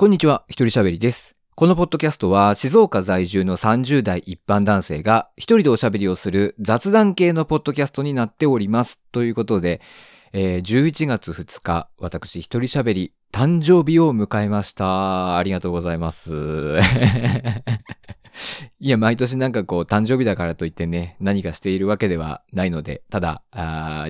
こんにちは、一人喋りです。このポッドキャストは静岡在住の30代一般男性が一人でおしゃべりをする雑談系のポッドキャストになっております。ということで、えー11月2日、私一人喋り誕生日を迎えました。ありがとうございます。いや、毎年なんかこう、誕生日だからといってね、何かしているわけではないので、ただ、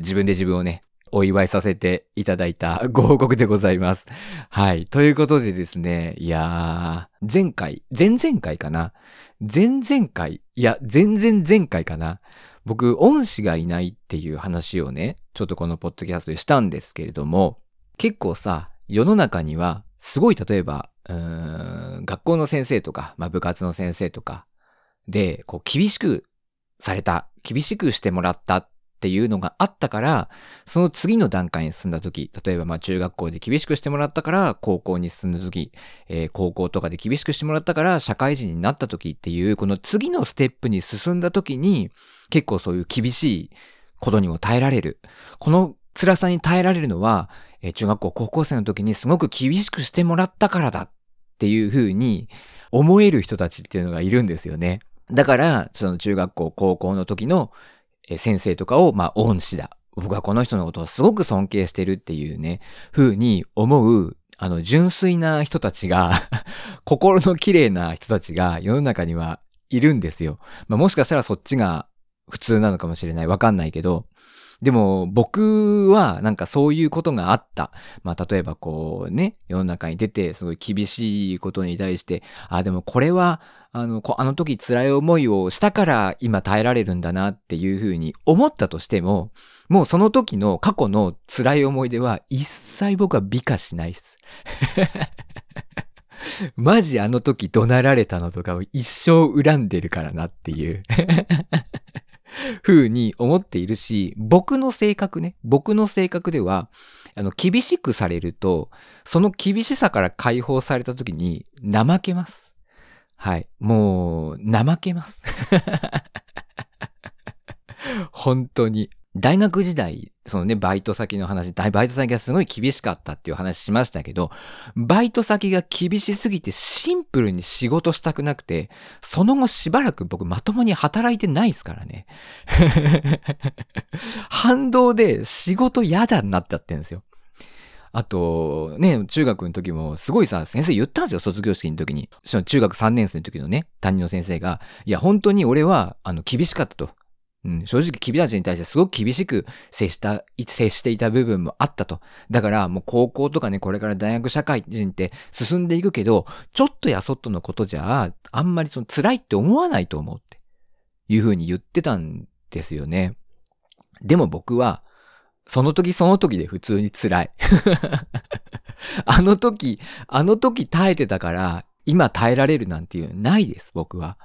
自分で自分をね、お祝いさせていただいた ご報告でございます。はい。ということでですね、いやー、前回、前々回かな？前々回、いや、全然前回かな？僕、恩師がいないっていう話をね、ちょっとこのポッドキャストでしたんですけれども、結構さ、世の中には、すごい例えば、うーん、学校の先生とか、まあ部活の先生とか、で、こう、厳しくされた、厳しくしてもらったっっていうのがあったから、その次の段階に進んだ時、例えばまあ中学校で厳しくしてもらったから高校に進んだ時、えー高校とかで厳しくしてもらったから社会人になった時っていう、この次のステップに進んだ時に、結構そういう厳しいことにも耐えられる。この辛さに耐えられるのは、えー中学校、高校生の時にすごく厳しくしてもらったからだっていう風に思える人たちっていうのがいるんですよね。だから、その中学校、高校の時の先生とかを、まあ、恩師だ。僕はこの人のことをすごく尊敬してるっていうね、風に思う、あの、純粋な人たちが、心の綺麗な人たちが世の中にはいるんですよ。まあ、もしかしたらそっちが普通なのかもしれない。わかんないけど。でも、僕はなんかそういうことがあった。まあ、例えばこうね、世の中に出てすごい厳しいことに対して、あ、でもこれは、あの、あの時辛い思いをしたから今耐えられるんだなっていうふうに思ったとしても、もうその時の過去の辛い思い出は一切僕は美化しないです。マジあの時怒鳴られたのとかを一生恨んでるからなっていう風に思っているし、僕の性格ね、僕の性格では、あの、厳しくされると、その厳しさから解放された時に怠けます。はい。もう、怠けます。本当に。大学時代、そのね、バイト先の話、大バイト先がすごい厳しかったっていう話しましたけど、バイト先が厳しすぎてシンプルに仕事したくなくて、その後しばらく僕まともに働いてないですからね。反動で仕事嫌だになっちゃってるんですよ。あと、ね、中学の時も、すごいさ、先生言ったんですよ、卒業式の時に。その中学3年生の時のね、担任の先生が、いや、本当に俺は、あの、厳しかったと。うん、正直君たちに対してすごく厳しく接した、接していた部分もあったと。だからもう高校とかね、これから大学社会人って進んでいくけど、ちょっとやそっとのことじゃ、あんまりその辛いって思わないと思うっていうふうに言ってたんですよね。でも僕は、その時その時で普通に辛い。あの時、あの時耐えてたから、今耐えられるなんていうのないです、僕は。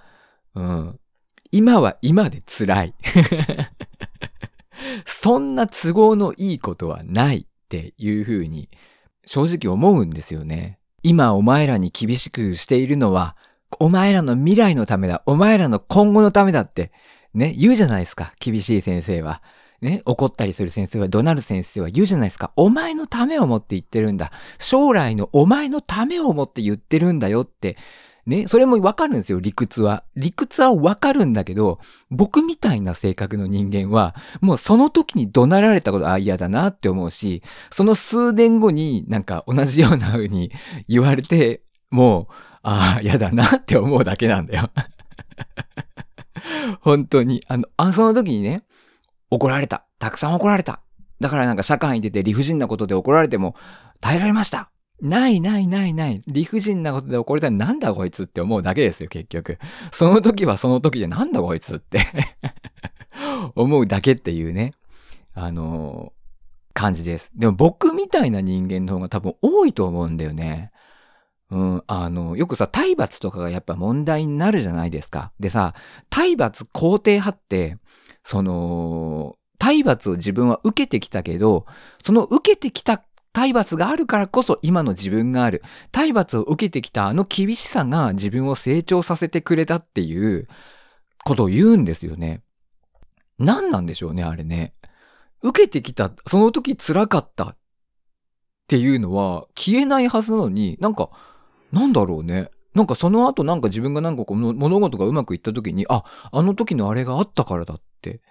うん。今は今で辛い。そんな都合のいいことはないっていうふうに正直思うんですよね。今お前らに厳しくしているのは、お前らの未来のためだ。お前らの今後のためだって、ね、言うじゃないですか。厳しい先生は。ね、怒ったりする先生は、怒鳴る先生は言うじゃないですか。お前のためを思って言ってるんだ。将来のお前のためを思って言ってるんだよって。ね、それもわかるんですよ、理屈は。理屈はわかるんだけど、僕みたいな性格の人間は、もうその時に怒鳴られたこと、あ、嫌だなって思うし、その数年後になんか同じような風に言われて、もう、ああ、嫌だなって思うだけなんだよ。本当に。あの、あ、その時にね、怒られた。たくさん怒られた。だからなんか社会に出て理不尽なことで怒られても耐えられました。ないないないない。理不尽なことで怒られたらなんだこいつって思うだけですよ、結局。その時はその時でなんだこいつって 思うだけっていうね、あのー感じです。でも僕みたいな人間の方が多分多いと思うんだよね。うん、あの、よくさ、体罰とかがやっぱ問題になるじゃないですか。でさ、体罰肯定派って、その、体罰を自分は受けてきたけど、その受けてきた体罰があるからこそ今の自分がある。体罰を受けてきたあの厳しさが自分を成長させてくれたっていうことを言うんですよね。何なんでしょうね、あれね。受けてきた、その時辛かったっていうのは消えないはずなのに、なんか、なんだろうね。なんかその後なんか自分がなんかこの物事がうまくいった時に、あ、あの時のあれがあったからだって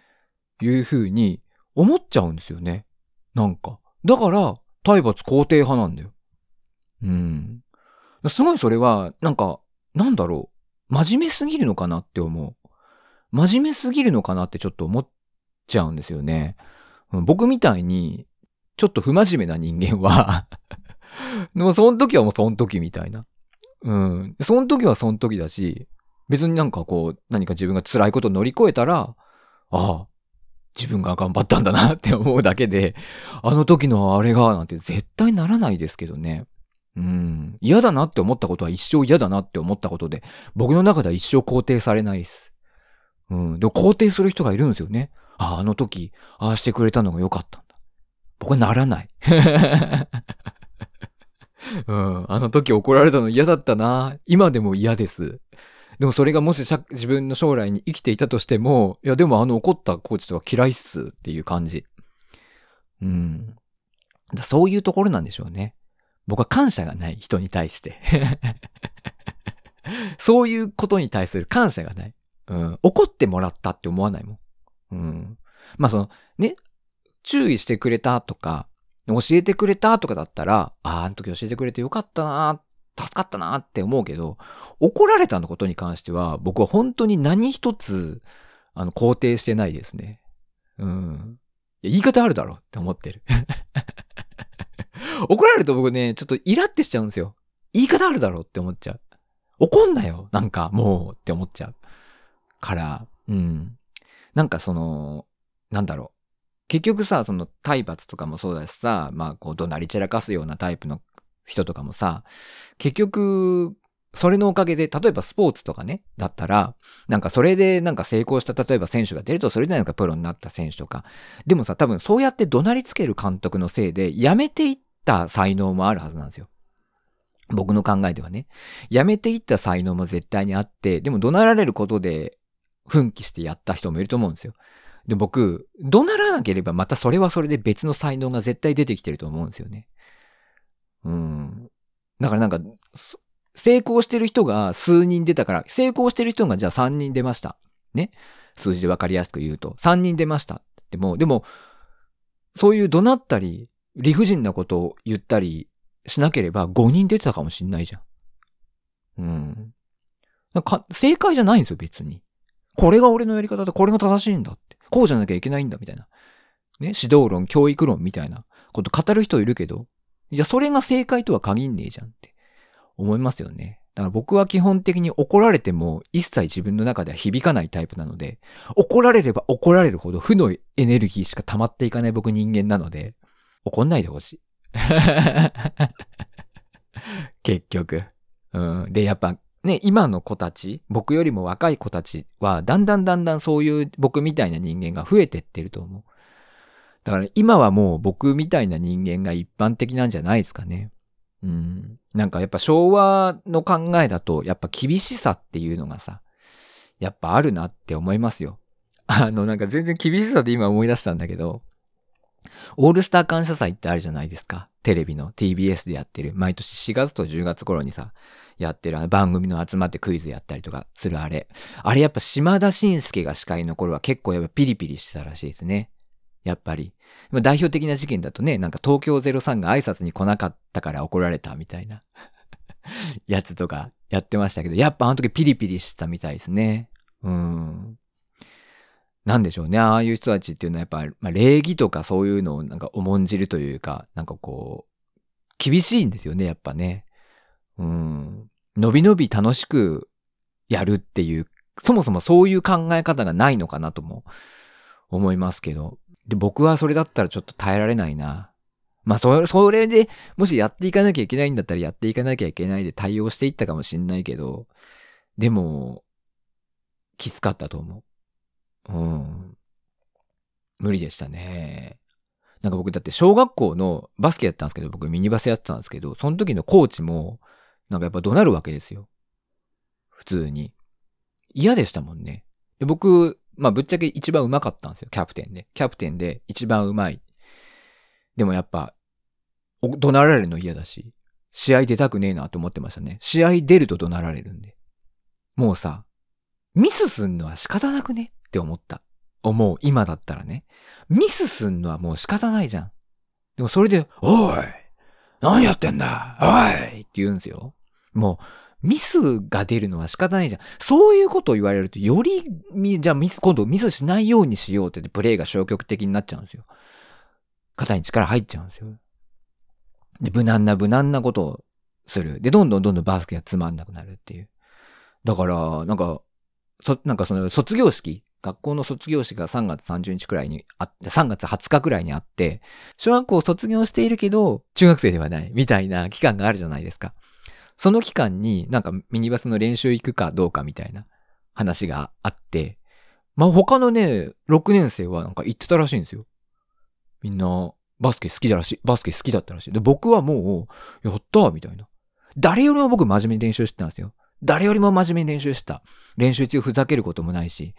いう風に思っちゃうんですよね。なんか。だから、体罰肯定派なんだよ。うん。すごいそれは、なんか、なんだろう。真面目すぎるのかなって思う。真面目すぎるのかなってちょっと思っちゃうんですよね。僕みたいに、ちょっと不真面目な人間は でもその時はもうその時みたいな。うん。その時はその時だし、別になんかこう、何か自分が辛いことを乗り越えたら、ああ、自分が頑張ったんだなって思うだけで、あの時のあれが、なんて絶対ならないですけどね。うん。嫌だなって思ったことは一生嫌だなって思ったことで、僕の中では一生肯定されないです。うん。でも肯定する人がいるんですよね。ああ、の時、ああしてくれたのが良かったんだ。僕はならない。うん。あの時怒られたの嫌だったな。今でも嫌です。でもそれがもし自分の将来に生きていたとしても、いやでもあの怒ったコーチとは嫌いっすっていう感じ。うん。だそういうところなんでしょうね。僕は感謝がない人に対して そういうことに対する感謝がない。うん。怒ってもらったって思わないもん。うん。まあその、ね、注意してくれたとか、教えてくれたとかだったら、ああ、あの時教えてくれてよかったな、助かったなって思うけど、怒られたのことに関しては、僕は本当に何一つ、あの、肯定してないですね。うん。言い方あるだろって思ってる。怒られると僕ね、ちょっとイラってしちゃうんですよ。言い方あるだろって思っちゃう。怒んなよなんか、もうって思っちゃう。から、うん。なんかその、なんだろう。結局さ、その体罰とかもそうだしさ、まあこう怒鳴り散らかすようなタイプの人とかもさ、結局、それのおかげで、例えばスポーツとかね、だったら、なんかそれでなんか成功した例えば選手が出ると、それでなんかプロになった選手とか。でもさ、多分そうやって怒鳴りつける監督のせいで、辞めていった才能もあるはずなんですよ。僕の考えではね。辞めていった才能も絶対にあって、でも怒鳴られることで奮起してやった人もいると思うんですよ。で、僕、怒鳴らなければまたそれはそれで別の才能が絶対出てきてると思うんですよね。うん。だからなんか、成功してる人が数人出たから、成功してる人がじゃあ3人出ました。ね。数字でわかりやすく言うと、3人出ました。でも、でも、そういう怒鳴ったり、理不尽なことを言ったりしなければ5人出てたかもしんないじゃん。うん。なんか正解じゃないんですよ、別に。これが俺のやり方で、これが正しいんだって。こうじゃなきゃいけないんだ、みたいな。ね、指導論、教育論みたいなこと語る人いるけど、いや、それが正解とは限んねえじゃんって思いますよね。だから僕は基本的に怒られても一切自分の中では響かないタイプなので、怒られれば怒られるほど負のエネルギーしか溜まっていかない僕人間なので、怒んないでほしい。結局。うん。で、やっぱね、今の子たち、僕よりも若い子たちは、だんだんだんだんそういう僕みたいな人間が増えてってると思う。だから今はもう僕みたいな人間が一般的なんじゃないですかね。うん。なんかやっぱ昭和の考えだと、やっぱ厳しさっていうのがさ、やっぱあるなって思いますよ。あの、なんか全然厳しさで今思い出したんだけど、オールスター感謝祭ってあるじゃないですか。テレビの TBS でやってる。毎年4月と10月頃にさ、やってる番組の集まってクイズやったりとかするあれ。あれやっぱ島田紳介が司会の頃は結構やっぱピリピリしてたらしいですね。やっぱり。代表的な事件だとね、なんか東京03が挨拶に来なかったから怒られたみたいな やつとかやってましたけど、やっぱあの時ピリピリしてたみたいですね。うん。なんでしょうね。ああいう人たちっていうのはやっぱ、まあ、礼儀とかそういうのをなんか重んじるというか、なんかこう、厳しいんですよね、やっぱね。うん。のびのび楽しくやるっていう、そもそもそういう考え方がないのかなとも思いますけど。で、僕はそれだったらちょっと耐えられないな。まあ、それ、それで、もしやっていかなきゃいけないんだったらやっていかなきゃいけないで対応していったかもしんないけど、でも、きつかったと思う。うん。無理でしたね。なんか僕だって小学校のバスケやったんですけど、僕ミニバスやってたんですけど、その時のコーチも、なんかやっぱ怒鳴るわけですよ。普通に。嫌でしたもんね。で僕、まあぶっちゃけ一番上手かったんですよ、キャプテンで。キャプテンで一番上手い。でもやっぱ、怒鳴られるの嫌だし、試合出たくねえなと思ってましたね。試合出ると怒鳴られるんで。もうさ、ミスすんのは仕方なくね？って思った。思う。今だったらね。ミスすんのはもう仕方ないじゃん。でもそれで、おい何やってんだ？おいって言うんですよ。もう、ミスが出るのは仕方ないじゃん。そういうことを言われると、より、じゃあミス、今度ミスしないようにしようってプレイが消極的になっちゃうんですよ。肩に力入っちゃうんですよ。で、無難な無難なことをする。で、どんどんどんどんバスケがつまんなくなるっていう。だから、なんか、そ、なんかその卒業式、学校の卒業式が3月30日くらいにあって、3月20日くらいにあって、小学校を卒業しているけど、中学生ではない、みたいな期間があるじゃないですか。その期間になんかミニバスの練習行くかどうかみたいな話があって、まあ他のね、6年生はなんか行ってたらしいんですよ。みんな、バスケ好きだらしい。バスケ好きだったらしい。で、僕はもう、やったみたいな。誰よりも僕真面目に練習してたんですよ。誰よりも真面目に練習した。練習中ふざけることもないし、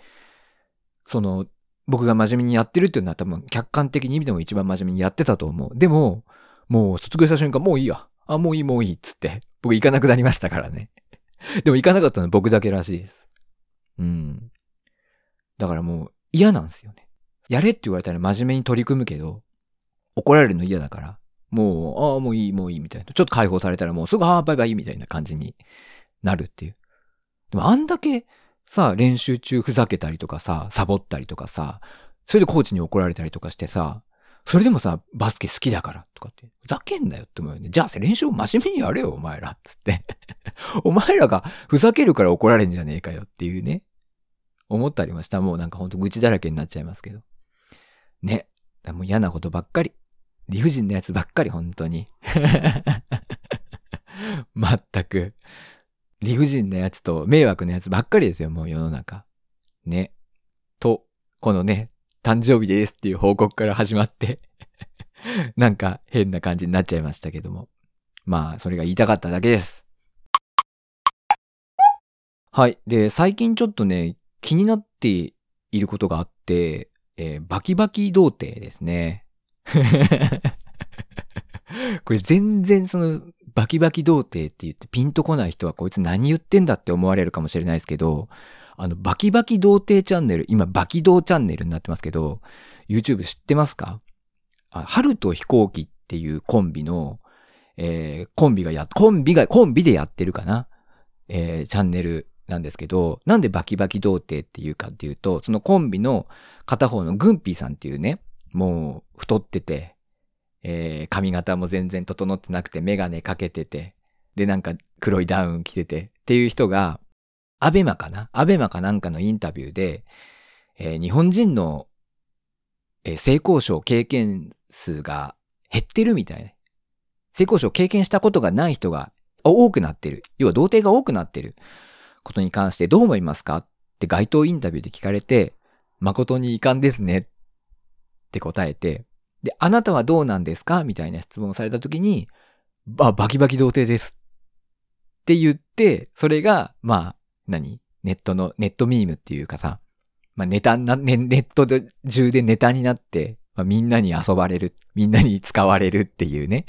その、僕が真面目にやってるっていうのは多分客観的に見ても一番真面目にやってたと思う。でも、もう卒業した瞬間、もういいや。あ、もういいもういいっつって、僕行かなくなりましたからね。でも行かなかったのは僕だけらしいです。うん。だからもう嫌なんですよね。やれって言われたら真面目に取り組むけど、怒られるの嫌だから、もう、ああ、もういい、もういいみたいな。ちょっと解放されたらもうすぐ、ああ、バイバイみたいな感じになるっていう。でもあんだけさ、練習中ふざけたりとかさ、サボったりとかさ、それでコーチに怒られたりとかしてさ、それでもさ、バスケ好きだからとかって、ふざけんなよって思うよね。じゃあ練習真面目にやれよ、お前ら。つって お前らがふざけるから怒られんじゃねえかよっていうね。思ったりました。もうなんかほんと愚痴だらけになっちゃいますけど。ね。もう嫌なことばっかり。理不尽なやつばっかり、本当に。まったく。理不尽なやつと迷惑なやつばっかりですよ、もう世の中。ね。と、このね、誕生日ですっていう報告から始まって なんか変な感じになっちゃいましたけども。まあ、それが言いたかっただけです。はい。で、最近ちょっとね、気になっていることがあって、えー、バキバキ童貞ですね。これ全然そのバキバキ童貞って言ってピンとこない人はこいつ何言ってんだって思われるかもしれないですけど、あの、バキバキ童貞チャンネル、今バキ童チャンネルになってますけど、YouTube 知ってますか？あ春と飛行機っていうコンビの、えー、コンビがや、コンビが、コンビでやってるかな？えー、チャンネルなんですけど、なんでバキバキ童貞っていうかっていうと、そのコンビの片方のグンピーさんっていうね、もう太ってて、えー、髪型も全然整ってなくて、メガネかけてて、で、なんか黒いダウン着ててっていう人が、アベマかな？アベマかなんかのインタビューで、えー、日本人の、えー、性交渉経験数が減ってるみたいな。性交渉経験したことがない人が多くなってる。要は童貞が多くなってることに関してどう思いますか？って街頭インタビューで聞かれて、誠に遺憾ですねって答えて、で、あなたはどうなんですか？みたいな質問をされたときに、あ、バキバキ童貞です。って言って、それが、まあ、何？ネットの、ネットミームっていうかさ、まあネタな、ネネットで中でネタになって、まあ、みんなに遊ばれる、みんなに使われるっていうね、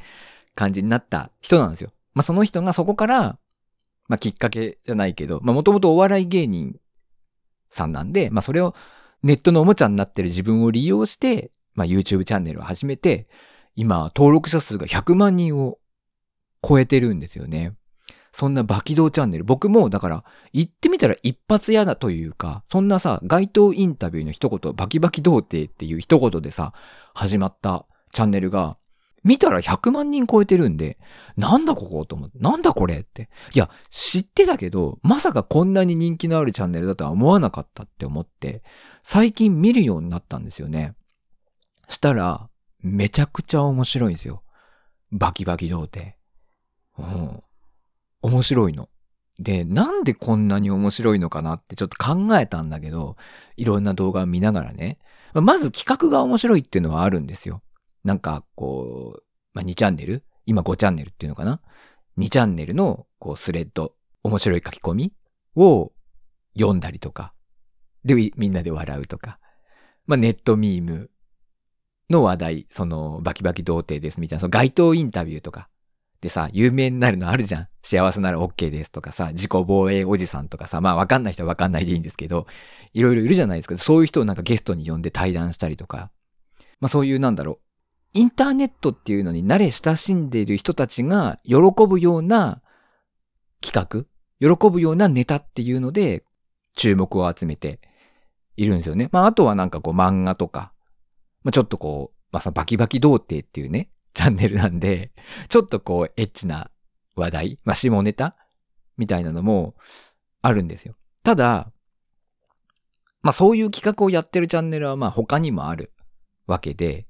感じになった人なんですよ。まあその人がそこから、まあきっかけじゃないけど、まあもともとお笑い芸人さんなんで、まあそれをネットのおもちゃになってる自分を利用して、まあ、YouTube チャンネルを始めて、今、登録者数が100万人を超えてるんですよね。そんなバキドーチャンネル。僕も、だから、言ってみたら一発嫌だというか、そんなさ、街頭インタビューの一言、バキバキ童貞っていう一言でさ、始まったチャンネルが、見たら100万人超えてるんで、なんだここと思って、なんだこれって。いや、知ってたけど、まさかこんなに人気のあるチャンネルだとは思わなかったって思って、最近見るようになったんですよね。したら、めちゃくちゃ面白いんですよ。バキバキ童貞。うん。面白いの。で、なんでこんなに面白いのかなってちょっと考えたんだけど、いろんな動画を見ながらね。まず企画が面白いっていうのはあるんですよ。なんか、こう、まあ、2チャンネル？今5チャンネルっていうのかな ?2 チャンネルの、こう、スレッド、面白い書き込みを読んだりとか。で、みんなで笑うとか。まあ、ネットミームの話題、そのバキバキ童貞ですみたいな、その街頭インタビューとかでさ、有名になるのあるじゃん。幸せなら OK ですとかさ、自己防衛おじさんとかさ、まあわかんない人はわかんないでいいんですけど、いろいろいるじゃないですか。そういう人をなんかゲストに呼んで対談したりとか、まあそういうなんだろう。インターネットっていうのに慣れ親しんでいる人たちが喜ぶような企画、喜ぶようなネタっていうので注目を集めているんですよね。まああとはなんかこう漫画とか、まあちょっとこう、まあそのバキバキ童貞っていうね、チャンネルなんで、ちょっとこうエッチな話題、まあ下ネタみたいなのもあるんですよ。ただ、まあそういう企画をやってるチャンネルはまあ他にもあるわけで、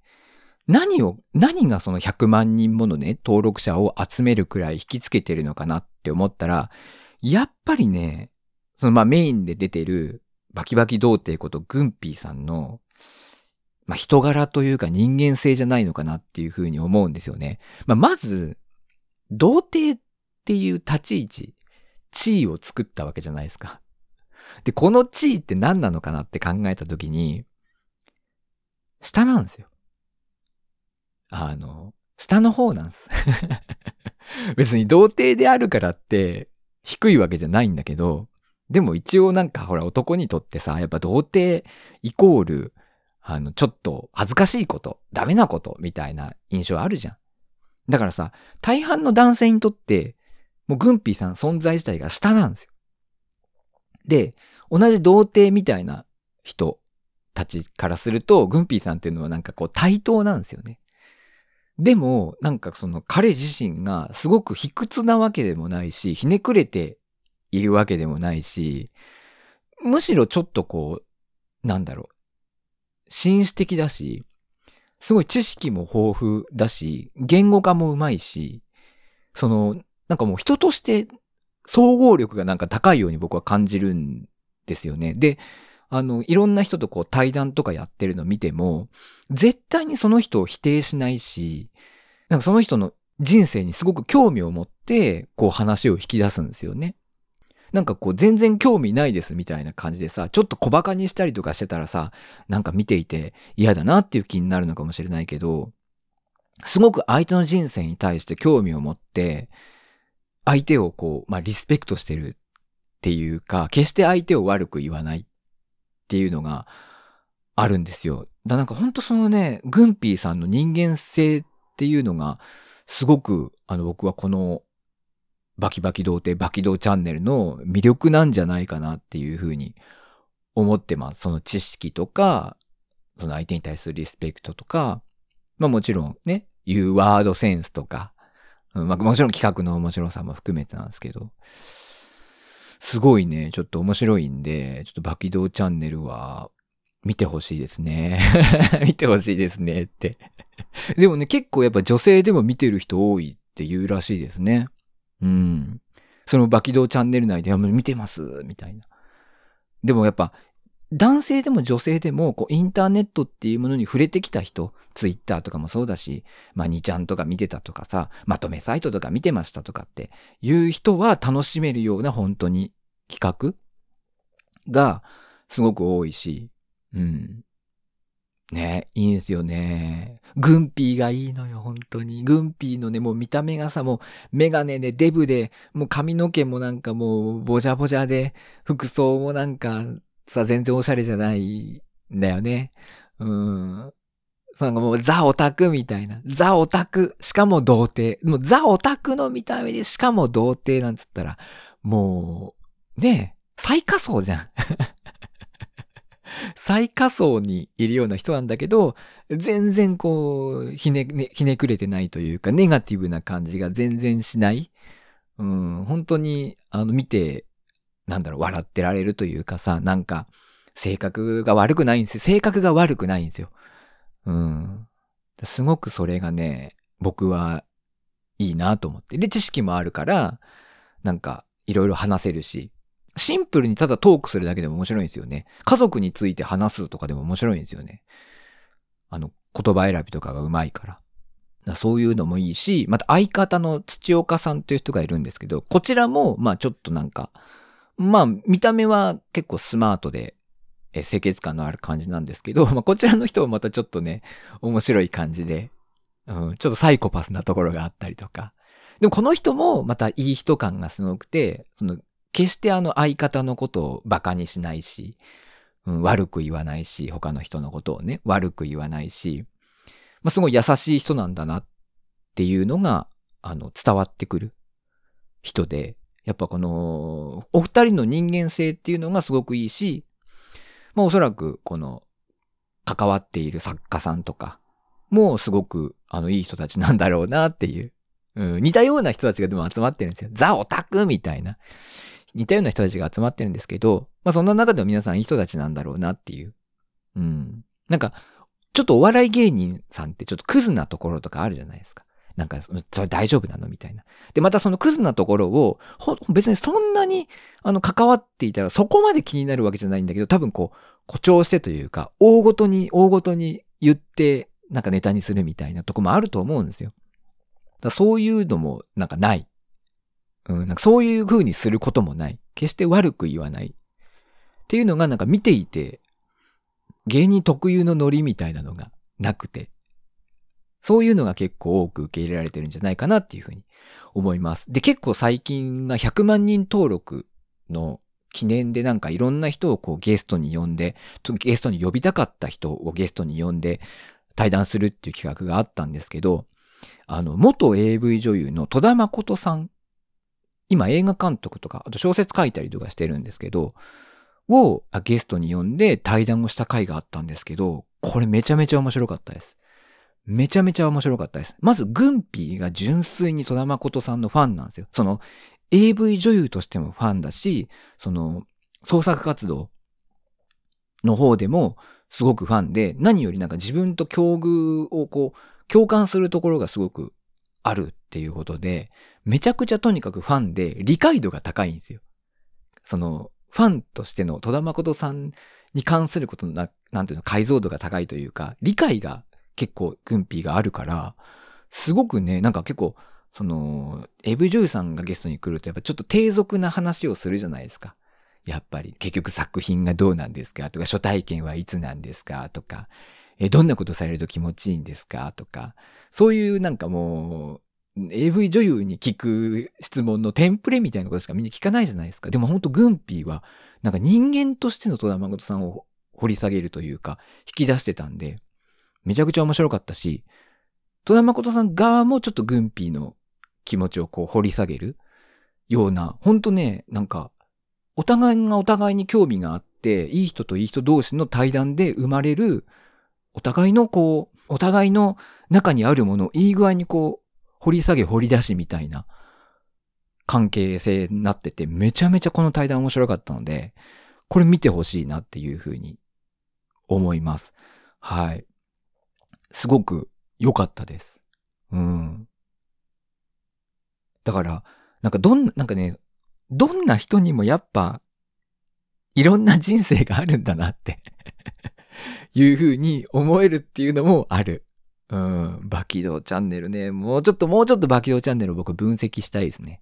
何を、何がその100万人ものね、登録者を集めるくらい引きつけてるのかなって思ったら、やっぱりね、そのまあメインで出てるバキバキ童貞ことグンピーさんの、まあ人柄というか人間性じゃないのかなっていうふうに思うんですよね。まあまず、童貞っていう立ち位置、地位を作ったわけじゃないですか。で、この地位って何なのかなって考えたときに、下なんですよ。あの、下の方なんです。別に童貞であるからって低いわけじゃないんだけど、でも一応なんかほら男にとってさ、やっぱ童貞イコール、あの、ちょっと恥ずかしいこと、ダメなことみたいな印象あるじゃん。だからさ、大半の男性にとって、もうグンピーさん存在自体が下なんですよ。で、同じ童貞みたいな人たちからすると、グンピーさんっていうのはなんかこう対等なんですよね。でも、なんかその彼自身がすごく卑屈なわけでもないし、ひねくれているわけでもないし、むしろちょっとこう、なんだろう、紳士的だし、すごい知識も豊富だし、言語化もうまいし、その、なんかもう人として総合力がなんか高いように僕は感じるんですよね。で、あの、いろんな人とこう対談とかやってるの見ても、絶対にその人を否定しないし、なんかその人の人生にすごく興味を持って、こう話を引き出すんですよね。なんかこう全然興味ないですみたいな感じでさ、ちょっと小馬鹿にしたりとかしてたらさ、なんか見ていて嫌だなっていう気になるのかもしれないけど、すごく相手の人生に対して興味を持って、相手をこう、まあリスペクトしてるっていうか、決して相手を悪く言わないっていうのがあるんですよ。だなんかほんとそのね、グンピーさんの人間性っていうのが、すごく、あの僕はこのバキバキ童貞バキ童チャンネルの魅力なんじゃないかなっていうふうに思ってます。その知識とか、その相手に対するリスペクトとか、まあもちろんね、言うワードセンスとか、まあもちろん企画の面白さも含めてなんですけど、すごいね、ちょっと面白いんで、ちょっとバキドーチャンネルは見てほしいですね。見てほしいですねってでもね、結構やっぱ女性でも見てる人多いって言うらしいですね。うん。そのバキドーチャンネル内で、見てます、みたいな。でもやっぱ、男性でも女性でも、こう、インターネットっていうものに触れてきた人、ツイッターとかもそうだし、まあ、2ちゃんとか見てたとかさ、まとめサイトとか見てましたとかっていう人は楽しめるような本当に企画がすごく多いし、うん。ね、いいんですよね。グンピーがいいのよ、本当に。グンピーのね、もう見た目がさ、もうメガネでデブで、もう髪の毛もなんかもうボジャボジャで、服装もなんかさ、全然おしゃれじゃないんだよね。うん。そのもうザオタクみたいな。ザオタク。しかも童貞。もうザオタクの見た目でしかも童貞なんつったら、もう、ねえ、最下層じゃん。最下層にいるような人なんだけど、全然こう、ひね、ね、ひねくれてないというか、ネガティブな感じが全然しない。うん、本当に、あの、見て、なんだろう、笑ってられるというかさ、なんか、性格が悪くないんですよ。性格が悪くないんですよ。うん。すごくそれがね、僕はいいなと思って。で、知識もあるから、なんか、いろいろ話せるし、シンプルにただトークするだけでも面白いんですよね。家族について話すとかでも面白いんですよね。あの、言葉選びとかがうまいから。そういうのもいいし、また相方の土岡さんという人がいるんですけど、こちらも、まあちょっとなんか、まあ見た目は結構スマートで、え清潔感のある感じなんですけど、まあこちらの人はまたちょっとね、面白い感じで、うん、ちょっとサイコパスなところがあったりとか、でもこの人もまたいい人感がすごくて、その、決してあの相方のことを馬鹿にしないし、うん、悪く言わないし、他の人のことをね、悪く言わないし、まあ、すごい優しい人なんだなっていうのが、あの、伝わってくる人で、やっぱこの、お二人の人間性っていうのがすごくいいし、まあおそらくこの、関わっている作家さんとかもすごく、あの、いい人たちなんだろうなっていう、うん、似たような人たちがでも集まってるんですよ。ザ・オタクみたいな。似たような人たちが集まってるんですけど、まあそんな中でも皆さんいい人たちなんだろうなっていう。うん。なんか、ちょっとお笑い芸人さんってちょっとクズなところとかあるじゃないですか。なんか、それ大丈夫なのみたいな。で、またそのクズなところを、別にそんなに、あの、関わっていたらそこまで気になるわけじゃないんだけど、多分こう、誇張してというか、大ごとに、大ごとに言って、なんかネタにするみたいなとこもあると思うんですよ。だそういうのも、なんかない。うん、なんかそういう風にすることもない。決して悪く言わない。っていうのがなんか見ていて、芸人特有のノリみたいなのがなくて、そういうのが結構多く受け入れられてるんじゃないかなっていうふうに思います。で、結構最近が100万人登録の記念でなんかいろんな人をこうゲストに呼んで、ゲストに呼びたかった人をゲストに呼んで対談するっていう企画があったんですけど、あの、元 AV 女優の戸田誠さん、今映画監督とか、あと小説書いたりとかしてるんですけど、をゲストに呼んで対談をした回があったんですけど、これめちゃめちゃ面白かったです。めちゃめちゃ面白かったです。まず、グンピーが純粋に戸田誠さんのファンなんですよ。その、AV 女優としてもファンだし、その、創作活動の方でもすごくファンで、何よりなんか自分と境遇をこう、共感するところがすごくあるっていうことで、めちゃくちゃとにかくファンで理解度が高いんですよ。その、ファンとしての戸田誠さんに関することのな、なんていうの、解像度が高いというか、理解が結構ぐんぴぃがあるから、すごくね、なんか結構、その、 AV 女優さんがゲストに来るとやっぱちょっと低俗な話をするじゃないですか。やっぱり、結局作品がどうなんですかとか、初体験はいつなんですかとか、え、どんなことされると気持ちいいんですか？とか、そういうなんかもう、AV 女優に聞く質問のテンプレみたいなことしかみんな聞かないじゃないですか。でもほんとぐんぴぃは、なんか人間としての戸田誠さんを掘り下げるというか、引き出してたんで、めちゃくちゃ面白かったし、戸田誠さん側もちょっとグンピーの気持ちをこう掘り下げるような、ほんとね、なんか、お互いがお互いに興味があって、いい人といい人同士の対談で生まれる、お互いのこう、お互いの中にあるものをいい具合にこう、掘り下げ掘り出しみたいな関係性になってて、めちゃめちゃこの対談面白かったので、これ見てほしいなっていうふうに思います。はい。すごく良かったです。うん。だから、なんかどんな、なんかね、どんな人にもやっぱ、いろんな人生があるんだなっていうふうに思えるっていうのもある。うん。バキドーチャンネルね。もうちょっと、もうちょっとバキドーチャンネルを僕分析したいですね。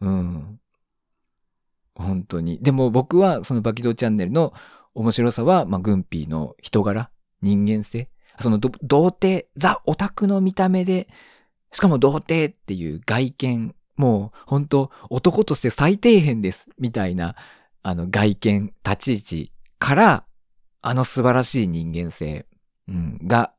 うん。本当に。でも僕はそのバキドーチャンネルの面白さは、まあ、グンピーの人柄、人間性。その童貞、ザ・オタクの見た目で、しかも童貞っていう外見、もう本当男として最底辺です、みたいな、あの外見、立ち位置から、あの素晴らしい人間性、うん、が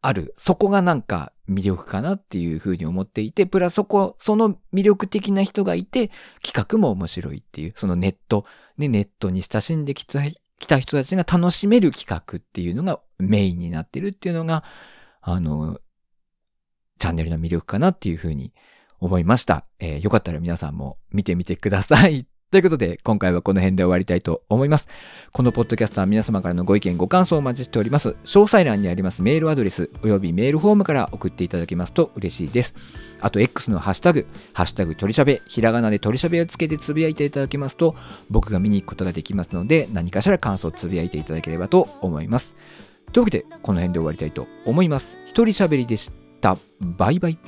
ある。そこがなんか魅力かなっていうふうに思っていて、プラスそこ、その魅力的な人がいて、企画も面白いっていう、そのネット、ね、ネットに親しんできた来た人たちが楽しめる企画っていうのがメインになってるっていうのが、あの、チャンネルの魅力かなっていうふうに思いました。えー、よかったら皆さんも見てみてください。ということで、今回はこの辺で終わりたいと思います。このポッドキャストは皆様からのご意見、ご感想をお待ちしております。詳細欄にありますメールアドレス、およびメールフォームから送っていただけますと嬉しいです。あと、X のハッシュタグ、ハッシュタグ取りしゃべ、ひらがなで取りしゃべをつけてつぶやいていただけますと、僕が見に行くことができますので、何かしら感想をつぶやいていただければと思います。というわけで、この辺で終わりたいと思います。一人喋りでした。バイバイ。